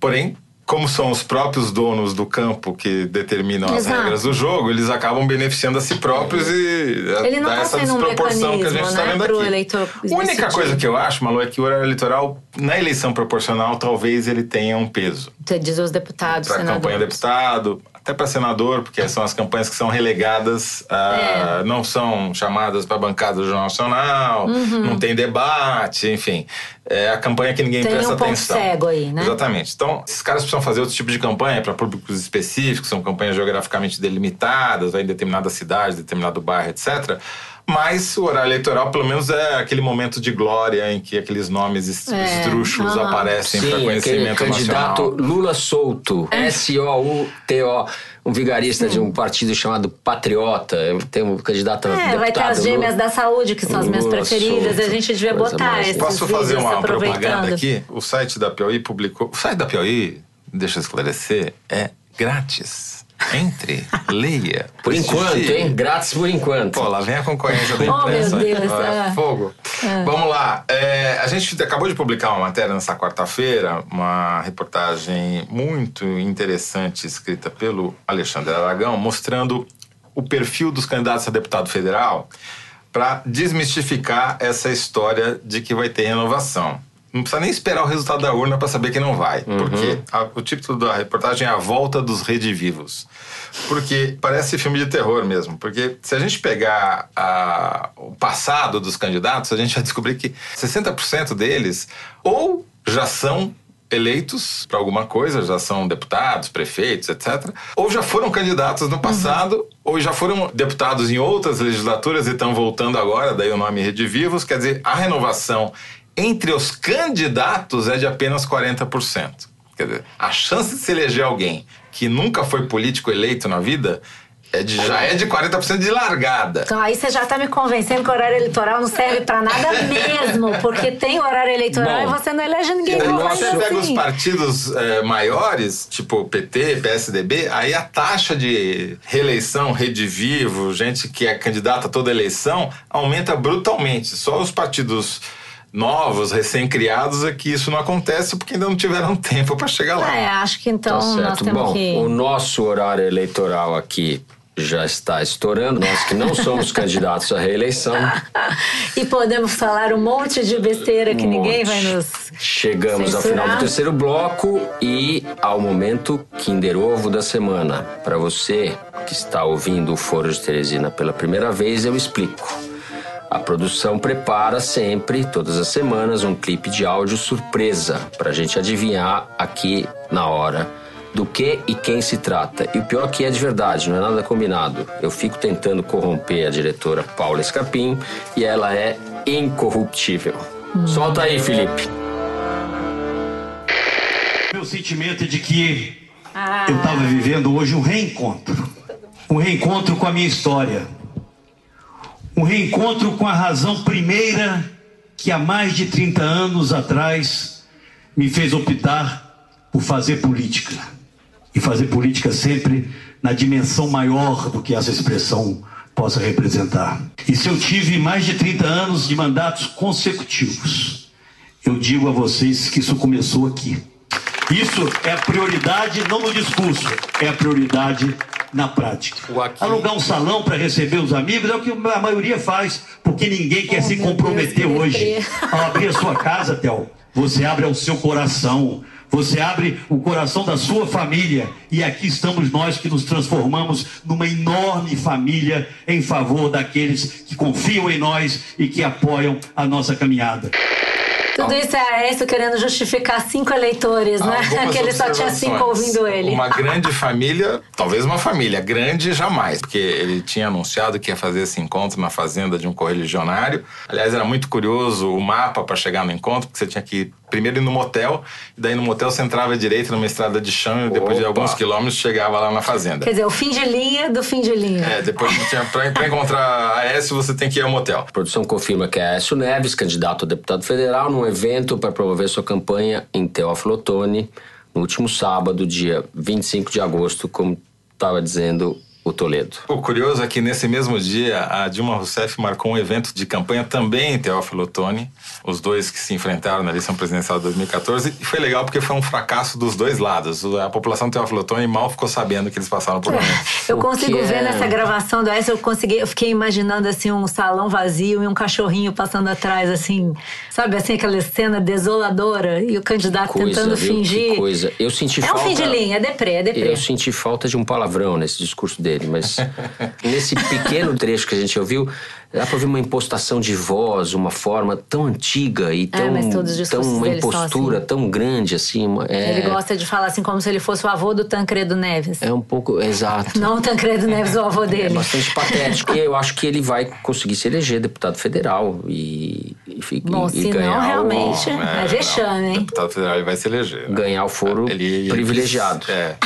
Porém, como são os próprios donos do campo que determinam as Exato. regras do jogo, eles acabam beneficiando a si próprios e Ele não dá tá essa sendo um desproporção que a gente está né, vendo aqui. eleitor A única coisa que eu acho, Malu, é que o horário eleitoral, na eleição proporcional, talvez ele tenha um peso. Você diz os deputados, senadores. campanha deputado, até para senador, porque são as campanhas que são relegadas, a- É. não são chamadas para bancada do Jornal Nacional, não tem debate, enfim. É a campanha que ninguém Uhum. Tem presta um ponto atenção. cego aí, né? Exatamente. Então, esses caras precisam fazer outro tipo de campanha para públicos específicos, são campanhas geograficamente delimitadas, vai em determinada cidade, determinado bairro, etc. Mas o horário eleitoral, pelo menos, é aquele momento de glória em que aqueles nomes es- É, aparecem para Sim, conhecimento candidato nacional. Lula Solto, S-O-U-T-O, um vigarista de um partido chamado Patriota. Tem um candidato É, deputado. vai ter as gêmeas Lula- da saúde, que são as minhas Lula preferidas. a gente devia botar esses Posso fazer uma propaganda aqui? O site da Piauí publicou. O site da Piauí, deixa eu esclarecer, é grátis. Entre, leia. Por enquanto, hein? Grátis por enquanto. Pô, lá vem a concorrência *laughs* da Oh, imprensa. meu Deus, é. Fogo. Vamos lá. É, a gente acabou de publicar uma matéria nessa quarta-feira, uma reportagem muito interessante escrita pelo Alexandre Aragão, mostrando o perfil dos candidatos a deputado federal para desmistificar essa história de que vai ter renovação. Não precisa nem esperar o resultado da urna para saber que não vai. Porque a- o título da reportagem é A Volta dos Redivivos. Porque parece filme de terror mesmo. Porque se a gente pegar a- o passado dos candidatos, a gente vai descobrir que 60% deles ou já são eleitos para alguma coisa, já são deputados, prefeitos, etc. Ou já foram candidatos no passado, ou já foram deputados em outras legislaturas e estão voltando agora, daí o nome Redivivos. Quer dizer, a renovação entre os candidatos é de apenas 40%. Quer dizer, a chance de se eleger alguém que nunca foi político eleito na vida É de, já é de 40% de largada. Então aí você já tá me convencendo que o horário eleitoral não serve pra nada mesmo, porque tem horário eleitoral Bom, e você não elege ninguém Aí novo você ainda pega os assim. partidos eh, maiores, tipo PT, PSDB, aí a taxa de reeleição, Rede Vivo, gente que é candidata a toda eleição, aumenta brutalmente. Só os partidos novos, recém-criados, é que isso não acontece porque ainda não tiveram *laughs* tempo para chegar lá. É, acho que então Tá nós certo. temos Bom, que. o nosso horário eleitoral aqui já está estourando. Nós que não somos *laughs* candidatos à reeleição. E podemos falar um monte de besteira que Um ninguém monte. vai nos. Chegamos ao Censurar. final do terceiro bloco e ao momento Kinder Ovo da semana. Para você que está ouvindo o Foro de Teresina pela primeira vez, eu explico. A produção prepara sempre, todas as semanas, um clipe de áudio surpresa para a gente adivinhar aqui na hora do que e quem se trata. E o pior que é de verdade, não é nada combinado. Eu fico tentando corromper a diretora Paula Escapim e ela é incorruptível. Solta aí, Felipe. Meu sentimento é de que eu estava vivendo hoje um reencontro. Um reencontro com a minha história. Um reencontro com a razão primeira que há mais de 30 anos atrás me fez optar por fazer política. E fazer política sempre na dimensão maior do que essa expressão possa representar. E se eu tive mais de 30 anos de mandatos consecutivos, eu digo a vocês que isso começou aqui. Isso é a prioridade não no discurso, é a prioridade na prática. Aqui- Alugar um salão para receber os amigos é o que a maioria faz, porque ninguém quer se meu comprometer Deus, hoje. Ao abrir a sua casa, Théo, você abre o seu coração. Você abre o coração da sua família. E aqui estamos nós que nos transformamos numa enorme família em favor daqueles que confiam em nós e que apoiam a nossa caminhada. Tudo isso é Aécio querendo justificar cinco eleitores, né? *laughs* Que ele só tinha cinco ouvindo ele. Uma *laughs* grande família, talvez uma família, grande jamais, porque ele tinha anunciado que ia fazer esse encontro na fazenda de um correligionário. Aliás, era muito curioso o mapa para chegar no encontro, porque você tinha que primeiro ir no motel, e daí no motel você entrava direito numa estrada de chão e depois de Opa. alguns quilômetros chegava lá na fazenda. Quer dizer, o fim de linha do fim de linha. É, depois tinha, pra, pra encontrar a S, você tem que ir ao motel. A produção confirma que é Aécio Neves, candidato a deputado federal, num evento para promover sua campanha em Teófilo Otoni, no último sábado, dia 25 de agosto, como estava dizendo o Toledo. O curioso é que nesse mesmo dia a Dilma Rousseff marcou um evento de campanha também em Teófilo Otoni, os dois que se enfrentaram na eleição presidencial de 2014, e foi legal porque foi um fracasso dos dois lados. A população de Teófilo Otoni mal ficou sabendo que eles passaram por *laughs* lá. Eu consigo que ver é- nessa gravação do Aécio, eu consegui, eu fiquei imaginando assim um salão vazio e um cachorrinho passando atrás, assim, sabe assim, aquela cena desoladora e o candidato tentando viu? fingir. Que coisa. Eu senti É um falta... fim de linha, é deprê, é deprê. Eu senti falta de um palavrão nesse discurso dele, mas nesse pequeno trecho que a gente ouviu, dá pra ouvir uma impostação de voz, uma forma tão antiga e tão, É, mas todos os tão uma dele impostura assim. tão grande assim. uma- É, Ele gosta de falar assim como se ele fosse o avô do Tancredo Neves. é um pouco exato. Não o Tancredo Neves, o avô É dele. bastante patético. E eu acho que ele vai conseguir se eleger deputado federal e, e, Bom, e se não, ganhar, realmente- o, É vexame, hein? O deputado federal ele vai se eleger. né? ganhar o foro Ele- ele- privilegiado. É.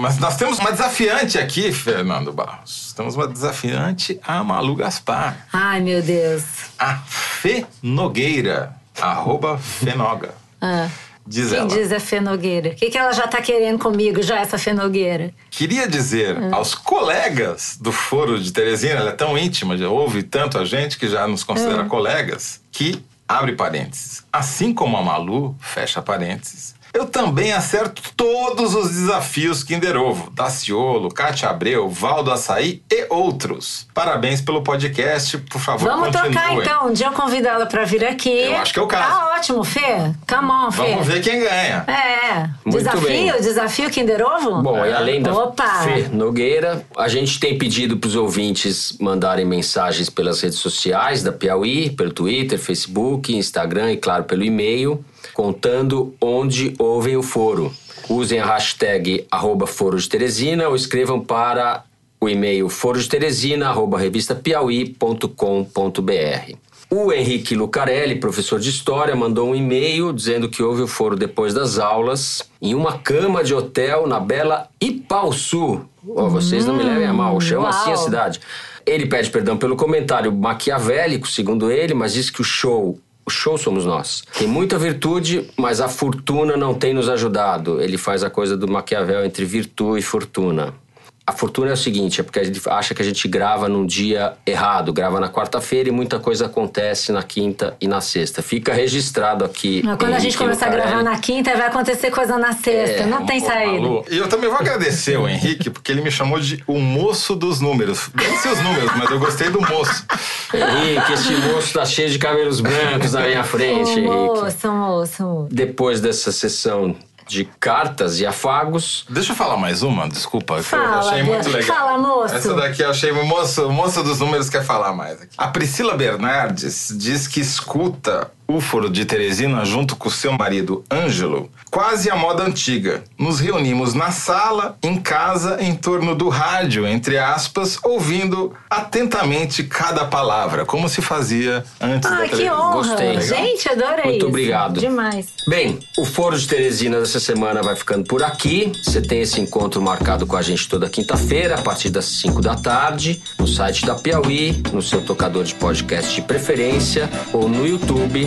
Mas nós temos uma desafiante aqui, Fernando Barros. Temos uma desafiante, a Malu Gaspar. Ai, meu Deus. A Fê Nogueira, arroba Fenoga. Ah. Diz Quem ela. diz é Fê Nogueira? O que, que ela já tá querendo comigo, já, essa Fê Nogueira? Queria dizer Ah. aos colegas do Foro de Teresina, ela é tão íntima, já ouve tanto a gente que já nos considera Ah. colegas, que, abre parênteses, assim como a Malu, fecha parênteses, eu também acerto todos os desafios Kinder Ovo, Daciolo, Cátia Abreu, Valdo Açaí e outros. Parabéns pelo podcast, por favor, Vamos continuem. tocar então. Um dia eu convido ela pra vir aqui. Eu acho que é o caso. Tá ótimo, Fê. Come on, Fê. Vamos ver quem ganha. É. Muito desafio, bem. desafio Kinder Ovo? Bom, e além da Opa! Fê Nogueira, a gente tem pedido para os ouvintes mandarem mensagens pelas redes sociais da Piauí, pelo Twitter, Facebook, Instagram e, claro, pelo e-mail, contando onde ouvem o foro. Usem a hashtag arroba Foro de Teresina ou escrevam para o e-mail forodeteresina, arroba revistapiauí.com.br. O Henrique Lucarelli, professor de história, mandou um e-mail dizendo que houve o foro depois das aulas em uma cama de hotel na bela Ipauçu. Oh, vocês não me levem a mal, chama assim a cidade. Ele pede perdão pelo comentário maquiavélico, segundo ele, mas diz que o show o show somos nós. Tem muita virtude, mas a fortuna não tem nos ajudado. Ele faz a coisa do Maquiavel entre virtude e fortuna. A fortuna é o seguinte, é porque a gente acha que a gente grava num dia errado, grava na quarta-feira e muita coisa acontece na quinta e na sexta. Fica registrado aqui. Mas quando a gente começar a gravar na quinta, vai acontecer coisa na sexta. É, não tem saída. E eu também vou agradecer o Henrique, porque ele me chamou de o moço dos números. Ser os números, mas eu gostei do moço. Henrique, esse moço tá cheio de cabelos brancos na minha frente, Henrique. Moço, moço, moço. Depois dessa sessão de cartas e afagos. Deixa eu falar mais uma, desculpa. Fala, eu achei muito legal. Fala, moço. Essa daqui eu achei. Moço, moço dos números quer falar mais. Aqui. A Priscila Bernardes diz que escuta o Foro de Teresina junto com seu marido Ângelo, quase a moda antiga. Nos reunimos na sala, em casa, em torno do rádio, entre aspas, ouvindo atentamente cada palavra, como se fazia antes ah, da televisão. que honra! Gostei. Gente, adorei Muito isso. obrigado. Demais. Bem, o Foro de Teresina dessa semana vai ficando por aqui. Você tem esse encontro marcado com a gente toda quinta-feira, a partir das 5 da tarde, no site da Piauí, no seu tocador de podcast de preferência ou no YouTube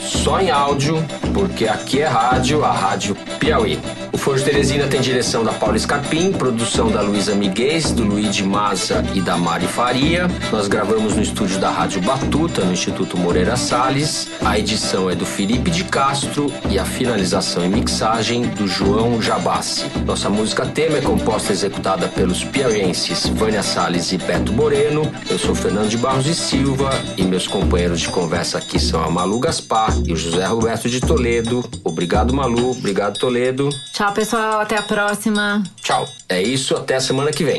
só em áudio, porque aqui é rádio, a Rádio Piauí. O Foro de Teresina tem direção da Paula Scarpim, produção da Luísa Miguez, do Luigi Maza e da Mari Faria. Nós gravamos no estúdio da Rádio Batuta, no Instituto Moreira Salles. A edição é do Felipe de Castro e a finalização e mixagem do João Jabassi. Nossa música tema é composta e executada pelos piauienses Vânia Salles e Beto Moreno. Eu sou Fernando de Barros e Silva e meus companheiros de conversa aqui são a Malu Gaspar e o José Roberto de Toledo. Obrigado, Malu. Obrigado, Toledo. Tchau, pessoal. Até a próxima. Tchau. É isso. Até a semana que vem.